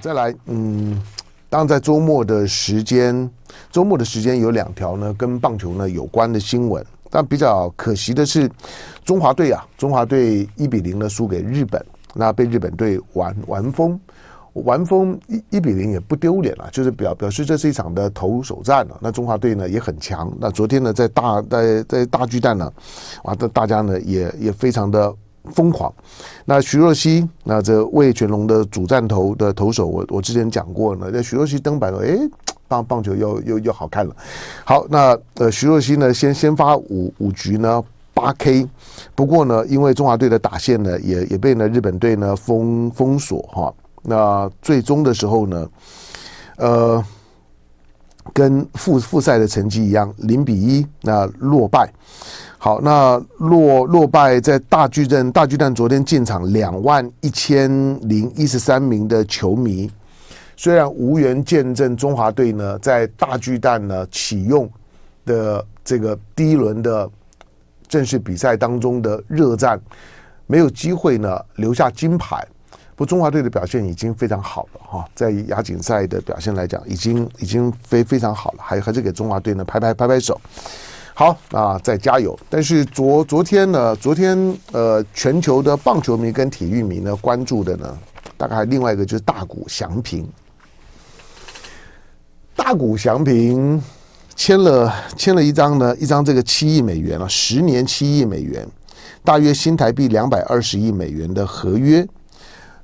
再来，嗯，当然在周末的时间，周末的时间有两条呢跟棒球呢有关的新闻。但比较可惜的是，中华队啊，中华队一比零呢输给日本，那被日本队玩玩疯，玩疯一一比零也不丢脸了，就是表表示这是一场的投手战了。那中华队呢也很强，那昨天呢在大在在大巨蛋呢，啊，这大家呢也也非常的。疯狂，那徐若曦，那这魏全龙的主战投的投手，我我之前讲过呢。那徐若曦登板了，诶，棒棒球又又又好看了。好，那呃徐若曦呢，先先发五五局呢八 K，不过呢，因为中华队的打线呢也也被呢日本队呢封封锁哈。那最终的时候呢，呃，跟复复赛的成绩一样，零比一那落败。好，那落落败在大巨蛋，大巨蛋昨天进场两万一千零一十三名的球迷，虽然无缘见证中华队呢在大巨蛋呢启用的这个第一轮的正式比赛当中的热战，没有机会呢留下金牌，不中华队的表现已经非常好了哈，在亚锦赛的表现来讲，已经已经非非常好了，还还是给中华队呢拍拍拍拍手。好啊，再加油！但是昨昨天呢，昨天呃，全球的棒球迷跟体育迷呢关注的呢，大概另外一个就是大谷翔平。大谷翔平签了签了一张呢，一张这个七亿美元啊，十年七亿美元，大约新台币两百二十亿美元的合约。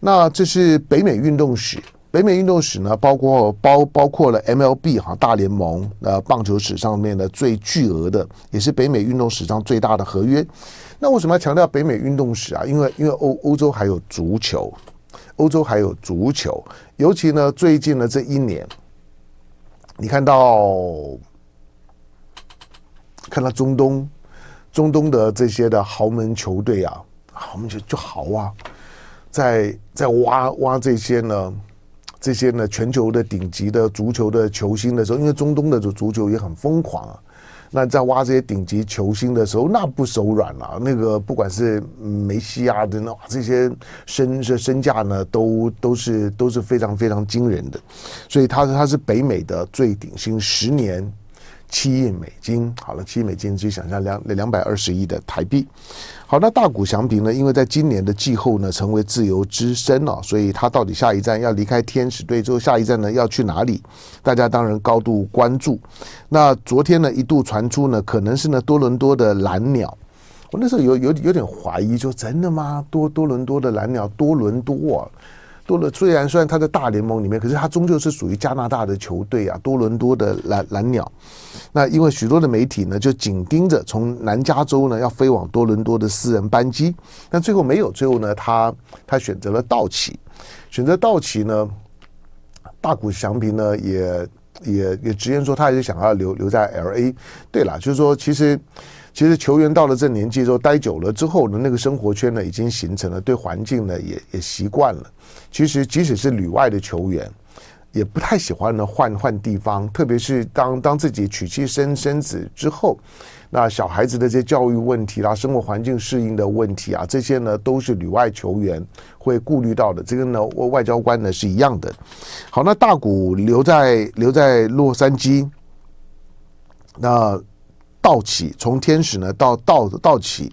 那这是北美运动史。北美运动史呢，包括包包括了 MLB 哈大联盟呃棒球史上面的最巨额的，也是北美运动史上最大的合约。那为什么要强调北美运动史啊？因为因为欧欧洲还有足球，欧洲还有足球，尤其呢最近的这一年，你看到看到中东中东的这些的豪门球队啊，豪门就就豪啊，在在挖挖这些呢。这些呢，全球的顶级的足球的球星的时候，因为中东的足足球也很疯狂啊。那在挖这些顶级球星的时候，那不手软啊。那个不管是梅西啊等等这些身身身价呢，都都是都是非常非常惊人的。所以他他是北美的最顶薪，十年。七亿美金，好了，七亿美金，自己想象两两百二十亿的台币。好，那大谷翔平呢？因为在今年的季后呢，成为自由之身了，所以他到底下一站要离开天使队之后，下一站呢要去哪里？大家当然高度关注。那昨天呢，一度传出呢，可能是呢多伦多的蓝鸟。我那时候有有有点怀疑，说真的吗？多多伦多的蓝鸟，多伦多。多了，虽然虽然他在大联盟里面，可是他终究是属于加拿大的球队啊，多伦多的蓝蓝鸟。那因为许多的媒体呢，就紧盯着从南加州呢要飞往多伦多的私人班机，但最后没有。最后呢，他他选择了道奇，选择道奇呢，大谷翔平呢也也也直言说，他还是想要留留在 LA。对了，就是说其实。其实球员到了这年纪之后，待久了之后呢，那个生活圈呢已经形成了，对环境呢也也习惯了。其实即使是旅外的球员，也不太喜欢呢换换地方，特别是当当自己娶妻生生子之后，那小孩子的这些教育问题啦、生活环境适应的问题啊，这些呢都是旅外球员会顾虑到的。这个呢，外交官呢是一样的。好，那大谷留在留在洛杉矶，那。道奇从天使呢到道道奇，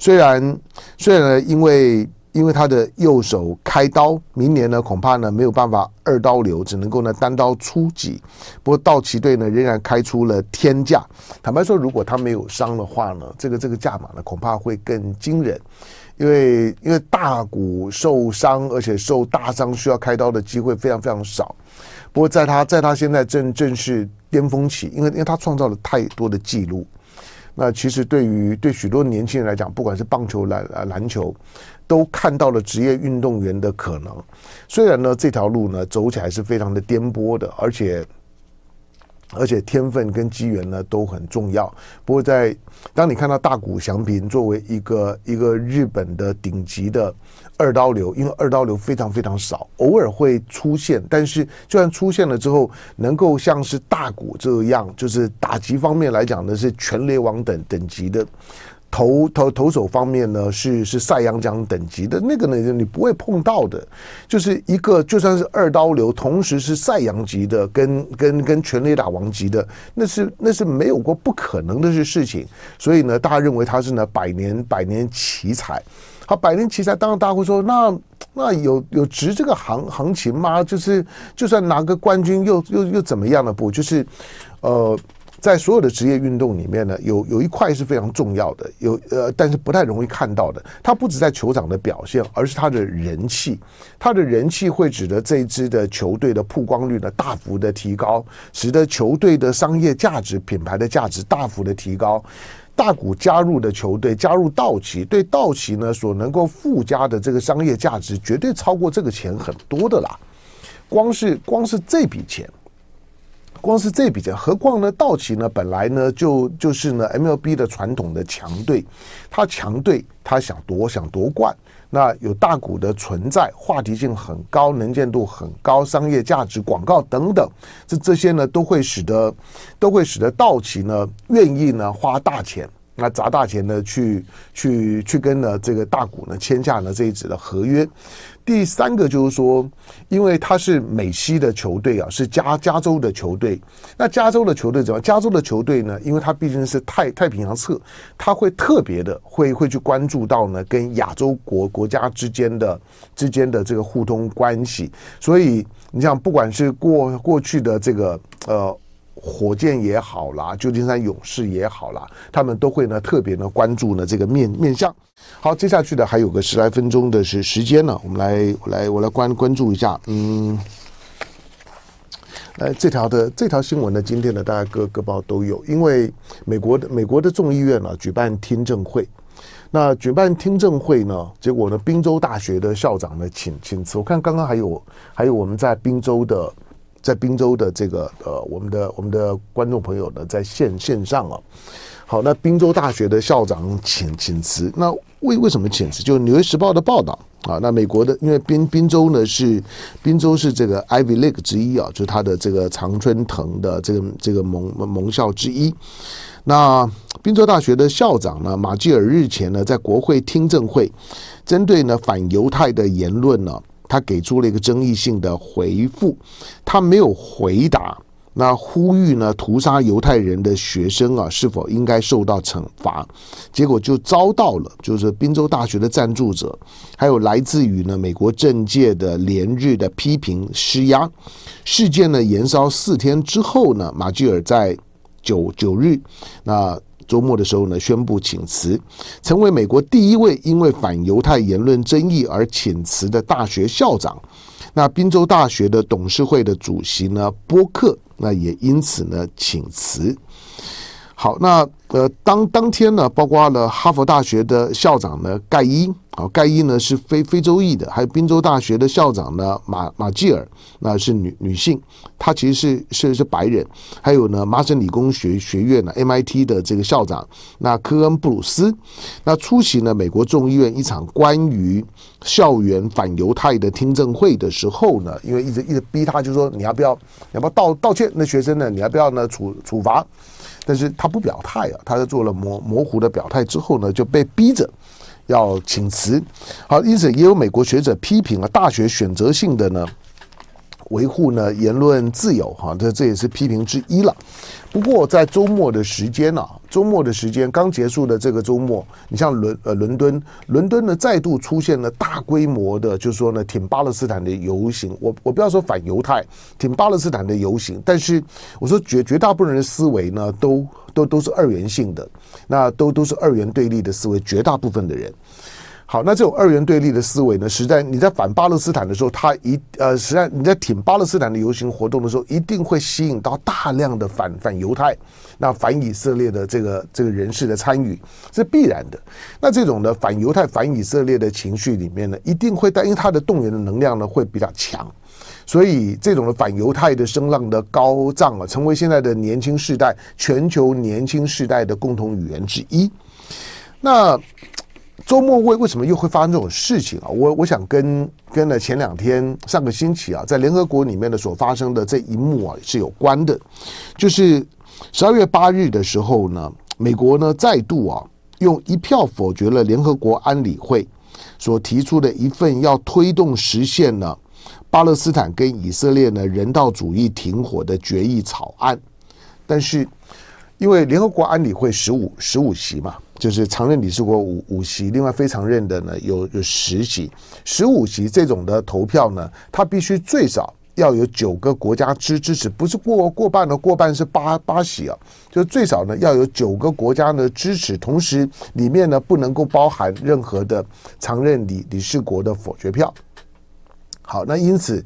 虽然虽然呢，因为因为他的右手开刀，明年呢恐怕呢没有办法二刀流，只能够呢单刀出击。不过道奇队呢仍然开出了天价。坦白说，如果他没有伤的话呢，这个这个价码呢恐怕会更惊人。因为因为大谷受伤，而且受大伤需要开刀的机会非常非常少。不过在他在他现在正正是巅峰期，因为因为他创造了太多的记录，那其实对于对许多年轻人来讲，不管是棒球、篮篮球，都看到了职业运动员的可能。虽然呢这条路呢走起来是非常的颠簸的，而且。而且天分跟机缘呢都很重要。不过在当你看到大谷翔平作为一个一个日本的顶级的二刀流，因为二刀流非常非常少，偶尔会出现，但是就算出现了之后，能够像是大谷这样，就是打击方面来讲呢是全雷王等等级的。投投投手方面呢，是是赛扬奖等级的那个呢，你不会碰到的，就是一个就算是二刀流，同时是赛扬级的，跟跟跟全垒打王级的，那是那是没有过不可能的事情。所以呢，大家认为他是呢百年百年奇才。好，百年奇才，当然大家会说，那那有有值这个行行情吗？就是就算拿个冠军又，又又又怎么样呢？不，就是呃。在所有的职业运动里面呢，有有一块是非常重要的，有呃，但是不太容易看到的。它不止在球场的表现，而是它的人气。它的人气会使得这一支的球队的曝光率呢大幅的提高，使得球队的商业价值、品牌的价值大幅的提高。大谷加入的球队，加入道奇，对道奇呢所能够附加的这个商业价值，绝对超过这个钱很多的啦。光是光是这笔钱。光是这笔钱，何况呢？道奇呢，本来呢就就是呢 MLB 的传统的强队，他强队他想夺想夺冠，那有大股的存在，话题性很高，能见度很高，商业价值、广告等等，这这些呢都会使得都会使得道奇呢愿意呢花大钱。那砸大钱呢，去去去跟呢这个大股呢签下了这一纸的合约。第三个就是说，因为他是美西的球队啊，是加加州的球队。那加州的球队怎么？加州的球队呢？因为他毕竟是太太平洋侧，他会特别的会会去关注到呢跟亚洲国国家之间的之间的这个互通关系。所以你像不管是过过去的这个呃。火箭也好啦，旧金山勇士也好啦，他们都会呢特别呢关注呢这个面面向。好，接下去的还有个十来分钟的是时间呢，我们来我来我来关关注一下。嗯，呃，这条的这条新闻呢，今天呢大家各各报都有，因为美国的美国的众议院呢举办听证会，那举办听证会呢，结果呢宾州大学的校长呢请请辞，我看刚刚还有还有我们在宾州的。在宾州的这个呃，我们的我们的观众朋友呢，在线线上啊，好，那宾州大学的校长请请辞，那为为什么请辞？就《纽约时报》的报道啊，那美国的，因为宾滨州呢是滨州是这个 Ivy League 之一啊，就是它的这个常春藤的这个这个盟盟校之一。那宾州大学的校长呢，马基尔日前呢，在国会听证会，针对呢反犹太的言论呢。他给出了一个争议性的回复，他没有回答。那呼吁呢，屠杀犹太人的学生啊，是否应该受到惩罚？结果就遭到了，就是宾州大学的赞助者，还有来自于呢美国政界的连日的批评施压。事件呢延烧四天之后呢，马基尔在九九日那。周末的时候呢，宣布请辞，成为美国第一位因为反犹太言论争议而请辞的大学校长。那宾州大学的董事会的主席呢，波克，那也因此呢请辞。好，那呃，当当天呢，包括了哈佛大学的校长呢盖伊，啊，盖伊呢是非非洲裔的，还有宾州大学的校长呢马马基尔，那是女女性，她其实是是是白人，还有呢麻省理工学学院呢 MIT 的这个校长那科恩布鲁斯，那出席呢美国众议院一场关于校园反犹太的听证会的时候呢，因为一直一直逼他，就说你要不要要不要道道歉？那学生呢，你要不要呢处处罚？但是他不表态啊，他在做了模模糊的表态之后呢，就被逼着要请辞。好，因此也有美国学者批评了大学选择性的呢。维护呢言论自由，哈，这这也是批评之一了。不过在周末的时间呢，周末的时间刚结束的这个周末，你像伦呃伦敦，伦敦呢再度出现了大规模的，就是说呢挺巴勒斯坦的游行。我我不要说反犹太，挺巴勒斯坦的游行，但是我说绝绝大部分人的思维呢，都都都是二元性的，那都都是二元对立的思维，绝大部分的人。好，那这种二元对立的思维呢，实在你在反巴勒斯坦的时候，他一呃，实在你在挺巴勒斯坦的游行活动的时候，一定会吸引到大量的反反犹太、那反以色列的这个这个人士的参与，是必然的。那这种的反犹太、反以色列的情绪里面呢，一定会带，因为它的动员的能量呢会比较强，所以这种的反犹太的声浪的高涨啊，成为现在的年轻世代全球年轻世代的共同语言之一。那。周末为为什么又会发生这种事情啊？我我想跟跟了前两天上个星期啊，在联合国里面的所发生的这一幕啊是有关的，就是十二月八日的时候呢，美国呢再度啊用一票否决了联合国安理会所提出的一份要推动实现呢巴勒斯坦跟以色列呢人道主义停火的决议草案。但是，因为联合国安理会十五十五席嘛，就是常任理事国五五席，另外非常任的呢有有十席，十五席这种的投票呢，它必须最少。要有九个国家支支持，不是过过半的，过半是八八席啊，就最少呢要有九个国家的支持，同时里面呢不能够包含任何的常任理理事国的否决票。好，那因此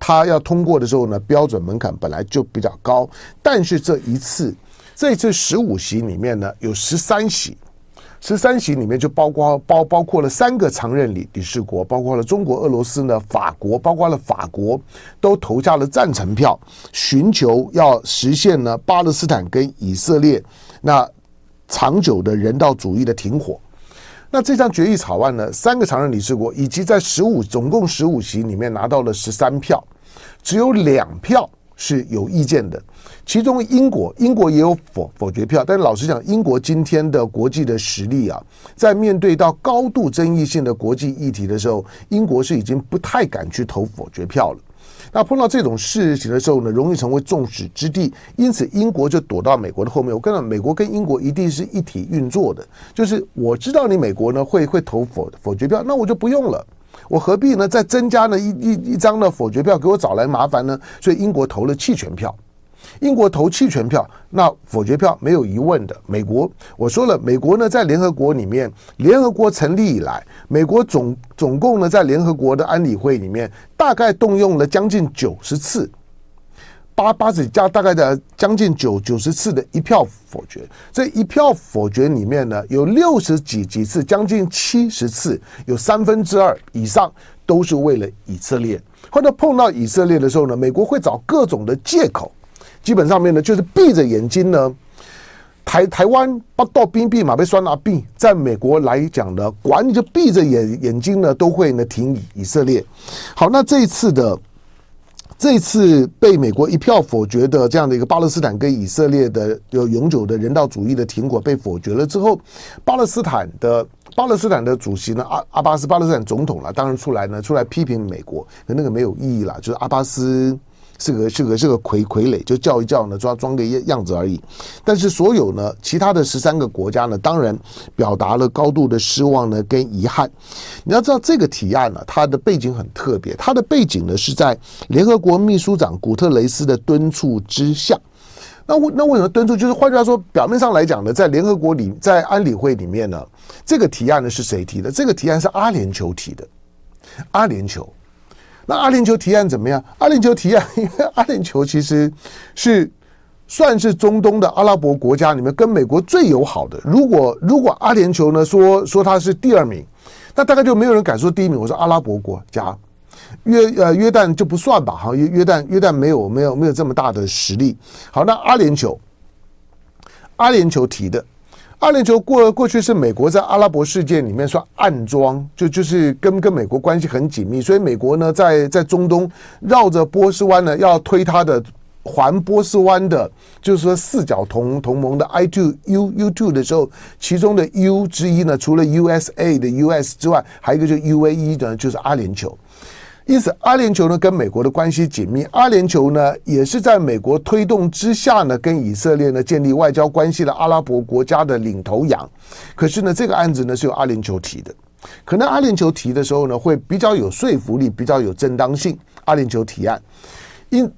他要通过的时候呢，标准门槛本来就比较高，但是这一次这一次十五席里面呢有十三席。十三席里面就包括包包括了三个常任理理事国，包括了中国、俄罗斯呢、法国，包括了法国都投下了赞成票，寻求要实现呢巴勒斯坦跟以色列那长久的人道主义的停火。那这项决议草案呢，三个常任理事国以及在十五总共十五席里面拿到了十三票，只有两票是有意见的。其中英国，英国也有否否决票，但老实讲，英国今天的国际的实力啊，在面对到高度争议性的国际议题的时候，英国是已经不太敢去投否决票了。那碰到这种事情的时候呢，容易成为众矢之的，因此英国就躲到美国的后面。我跟你讲，美国跟英国一定是一体运作的，就是我知道你美国呢会会投否否决票，那我就不用了，我何必呢再增加呢一一一张的否决票给我找来麻烦呢？所以英国投了弃权票。英国投弃权票，那否决票没有疑问的。美国，我说了，美国呢在联合国里面，联合国成立以来，美国总总共呢在联合国的安理会里面，大概动用了将近九十次，八八十加大概的将近九九十次的一票否决。这一票否决里面呢，有六十几几次，将近七十次，有三分之二以上都是为了以色列。或者碰到以色列的时候呢，美国会找各种的借口。基本上面呢，就是闭着眼睛呢，台台湾不到兵闭马被酸拿币，在美国来讲呢，管你就闭着眼眼睛呢，都会呢挺以以色列。好，那这一次的这次被美国一票否决的这样的一个巴勒斯坦跟以色列的有永久的人道主义的停火被否决了之后，巴勒斯坦的巴勒斯坦的主席呢，阿阿巴斯巴勒斯坦总统了，当然出来呢出来批评美国，可那个没有意义了，就是阿巴斯。是个是个是个傀傀儡，就叫一叫呢，装装个样子而已。但是所有呢，其他的十三个国家呢，当然表达了高度的失望呢跟遗憾。你要知道这个提案呢，它的背景很特别，它的背景呢是在联合国秘书长古特雷斯的敦促之下。那为那为什么敦促？就是换句话说，表面上来讲呢，在联合国里，在安理会里面呢，这个提案呢是谁提的？这个提案是阿联酋提的，阿联酋。那阿联酋提案怎么样？阿联酋提案，因为阿联酋其实是算是中东的阿拉伯国家里面跟美国最友好的。如果如果阿联酋呢说说他是第二名，那大概就没有人敢说第一名。我说阿拉伯国家，约呃约旦就不算吧，哈约约旦约旦没有没有没有这么大的实力。好，那阿联酋，阿联酋提的。阿联酋过过去是美国在阿拉伯世界里面算暗装，就就是跟跟美国关系很紧密，所以美国呢在在中东绕着波斯湾呢要推他的环波斯湾的，就是说四角同同盟的 I two U U two 的时候，其中的 U 之一呢，除了 USA 的 US 之外，还有一个就 UAE 的，就是阿联酋。因此，阿联酋呢跟美国的关系紧密，阿联酋呢也是在美国推动之下呢，跟以色列呢建立外交关系的阿拉伯国家的领头羊。可是呢，这个案子呢是由阿联酋提的，可能阿联酋提的时候呢会比较有说服力，比较有正当性。阿联酋提案，因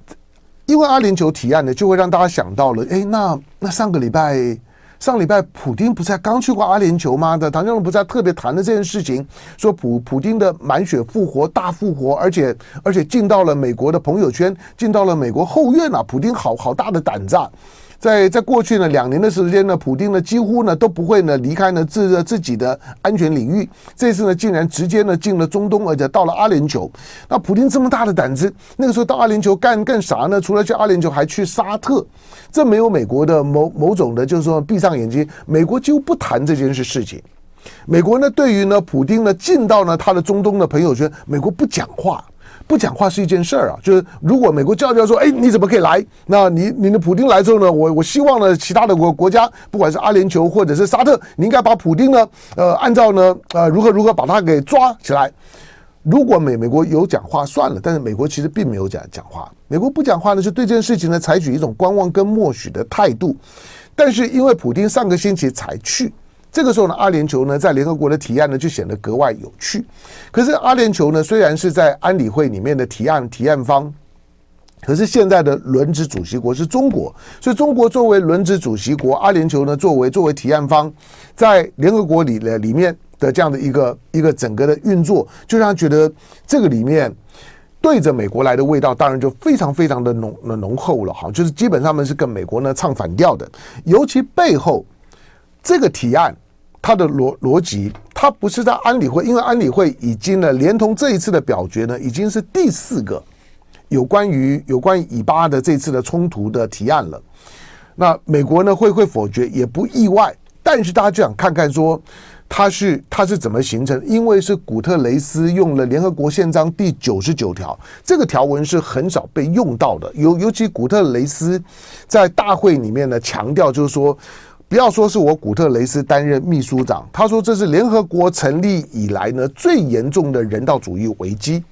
因为阿联酋提案呢，就会让大家想到了，哎，那那上个礼拜。上礼拜，普丁不是刚去过阿联酋吗？的唐教授不是在特别谈了这件事情，说普普丁的满血复活、大复活，而且而且进到了美国的朋友圈，进到了美国后院啊！普丁好好大的胆子啊！在在过去呢两年的时间呢，普丁呢几乎呢都不会呢离开呢自自己的安全领域。这次呢竟然直接呢进了中东，而且到了阿联酋。那普丁这么大的胆子，那个时候到阿联酋干干啥呢？除了去阿联酋，还去沙特。这没有美国的某某种的，就是说闭上眼睛，美国几乎不谈这件事事情。美国呢对于呢普丁呢进到呢他的中东的朋友圈，美国不讲话。不讲话是一件事儿啊。就是如果美国叫叫说，哎，你怎么可以来？那你你的普丁来之后呢，我我希望呢，其他的国国家，不管是阿联酋或者是沙特，你应该把普丁呢，呃，按照呢，呃，如何如何把他给抓起来。如果美美国有讲话算了，但是美国其实并没有讲讲话。美国不讲话呢，就对这件事情呢采取一种观望跟默许的态度。但是因为普丁上个星期才去，这个时候呢，阿联酋呢在联合国的提案呢就显得格外有趣。可是阿联酋呢虽然是在安理会里面的提案提案方，可是现在的轮值主席国是中国，所以中国作为轮值主席国，阿联酋呢作为作为提案方，在联合国里的里面。的这样的一个一个整个的运作，就让他觉得这个里面对着美国来的味道，当然就非常非常的浓浓厚了哈。就是基本上面是跟美国呢唱反调的，尤其背后这个提案它的逻逻辑，它不是在安理会，因为安理会已经呢连同这一次的表决呢，已经是第四个有关于有关于以巴的这次的冲突的提案了。那美国呢会会否决也不意外，但是大家就想看看说。它是它是怎么形成？因为是古特雷斯用了联合国宪章第九十九条，这个条文是很少被用到的。尤尤其古特雷斯在大会里面呢强调，就是说不要说是我古特雷斯担任秘书长，他说这是联合国成立以来呢最严重的人道主义危机。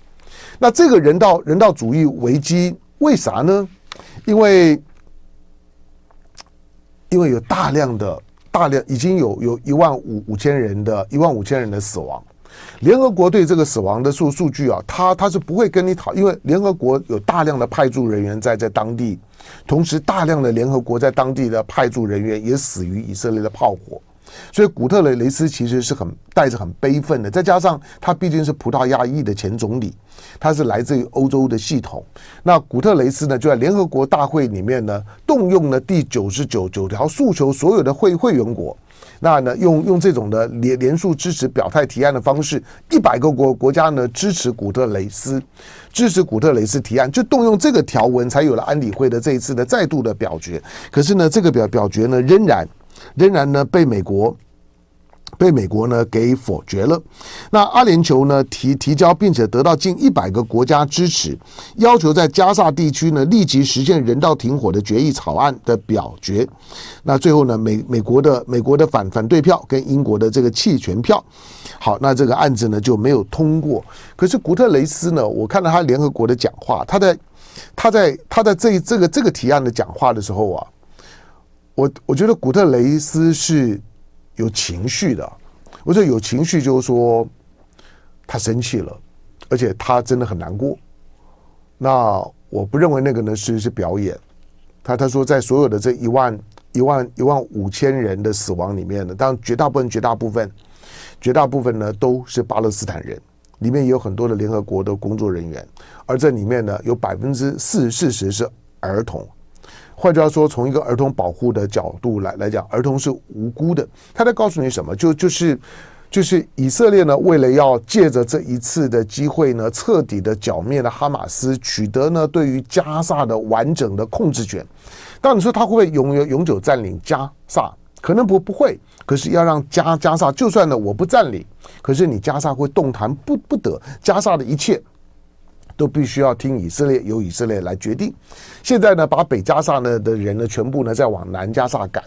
那这个人道人道主义危机为啥呢？因为因为有大量的。大量已经有有一万五五千人的一万五千人的死亡，联合国对这个死亡的数数据啊，他他是不会跟你讨，因为联合国有大量的派驻人员在在当地，同时大量的联合国在当地的派驻人员也死于以色列的炮火。所以古特雷雷斯其实是很带着很悲愤的，再加上他毕竟是葡萄牙裔的前总理，它是来自于欧洲的系统。那古特雷斯呢，就在联合国大会里面呢，动用了第九十九九条诉求所有的会会员国，那呢用用这种的连连数支持表态提案的方式，一百个国国家呢支持古特雷斯，支持古特雷斯提案，就动用这个条文，才有了安理会的这一次的再度的表决。可是呢，这个表表决呢，仍然。仍然呢，被美国被美国呢给否决了。那阿联酋呢提提交，并且得到近一百个国家支持，要求在加萨地区呢立即实现人道停火的决议草案的表决。那最后呢，美美国的美国的反反对票跟英国的这个弃权票，好，那这个案子呢就没有通过。可是古特雷斯呢，我看到他联合国的讲话，他在他在他在这这个这个提案的讲话的时候啊。我我觉得古特雷斯是有情绪的，我说有情绪就是说他生气了，而且他真的很难过。那我不认为那个呢是是表演。他他说在所有的这一万一万一万五千人的死亡里面呢，当然绝大部分绝大部分绝大部分呢都是巴勒斯坦人，里面也有很多的联合国的工作人员，而这里面呢有百分之四四十是儿童。换句话说，从一个儿童保护的角度来来讲，儿童是无辜的。他在告诉你什么？就就是就是以色列呢，为了要借着这一次的机会呢，彻底的剿灭了哈马斯，取得呢对于加萨的完整的控制权。当你说他会不会永远永久占领加萨？可能不不会。可是要让加加萨，就算呢我不占领，可是你加萨会动弹不不得。加萨的一切。都必须要听以色列，由以色列来决定。现在呢，把北加萨呢的人呢，全部呢再往南加萨赶。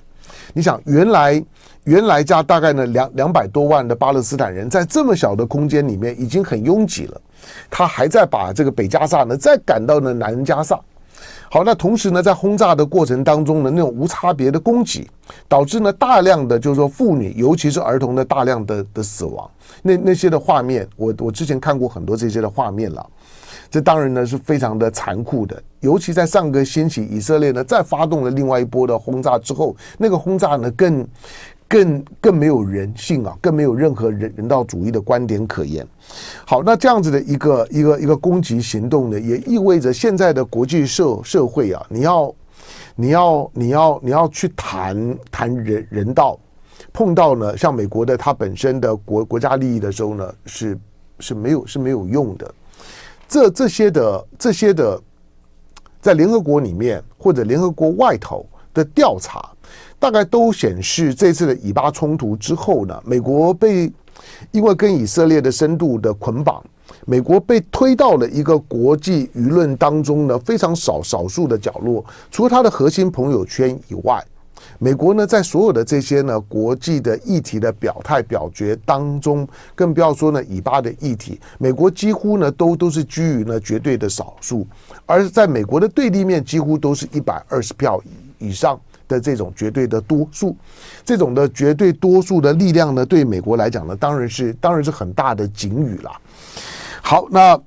你想，原来原来加大概呢两两百多万的巴勒斯坦人，在这么小的空间里面已经很拥挤了，他还在把这个北加萨呢再赶到呢南加萨。好，那同时呢，在轰炸的过程当中呢，那种无差别的攻击，导致呢大量的就是说妇女，尤其是儿童的大量的的死亡。那那些的画面，我我之前看过很多这些的画面了。这当然呢是非常的残酷的，尤其在上个星期，以色列呢再发动了另外一波的轰炸之后，那个轰炸呢更、更、更没有人性啊，更没有任何人人道主义的观点可言。好，那这样子的一个一个一个攻击行动呢，也意味着现在的国际社社会啊，你要、你要、你要、你要去谈谈人人道，碰到呢像美国的它本身的国国家利益的时候呢，是是没有是没有用的。这这些的这些的，在联合国里面或者联合国外头的调查，大概都显示，这次的以巴冲突之后呢，美国被因为跟以色列的深度的捆绑，美国被推到了一个国际舆论当中呢，非常少少数的角落。除了他的核心朋友圈以外，美国呢，在所有的这些呢国际的议题的表态表决当中，更不要说呢以巴的议题，美国几乎呢都都是居于呢绝对的少数。而在美国的对立面，几乎都是一百二十票以上的这种绝对的多数。这种的绝对多数的力量呢，对美国来讲呢，当然是当然是很大的警语了。好，那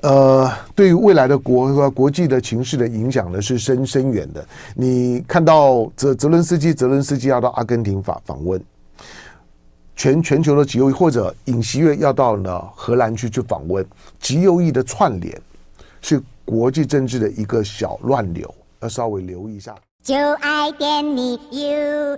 呃，对于未来的国和国际的情势的影响呢，是深深远的。你看到泽泽伦斯基，泽伦斯基要到阿根廷访访问，全全球的极右翼或者尹锡悦要到呢荷兰去去访问，极右翼的串联是国际政治的一个小乱流，要稍微留意一下。就爱点你 UFO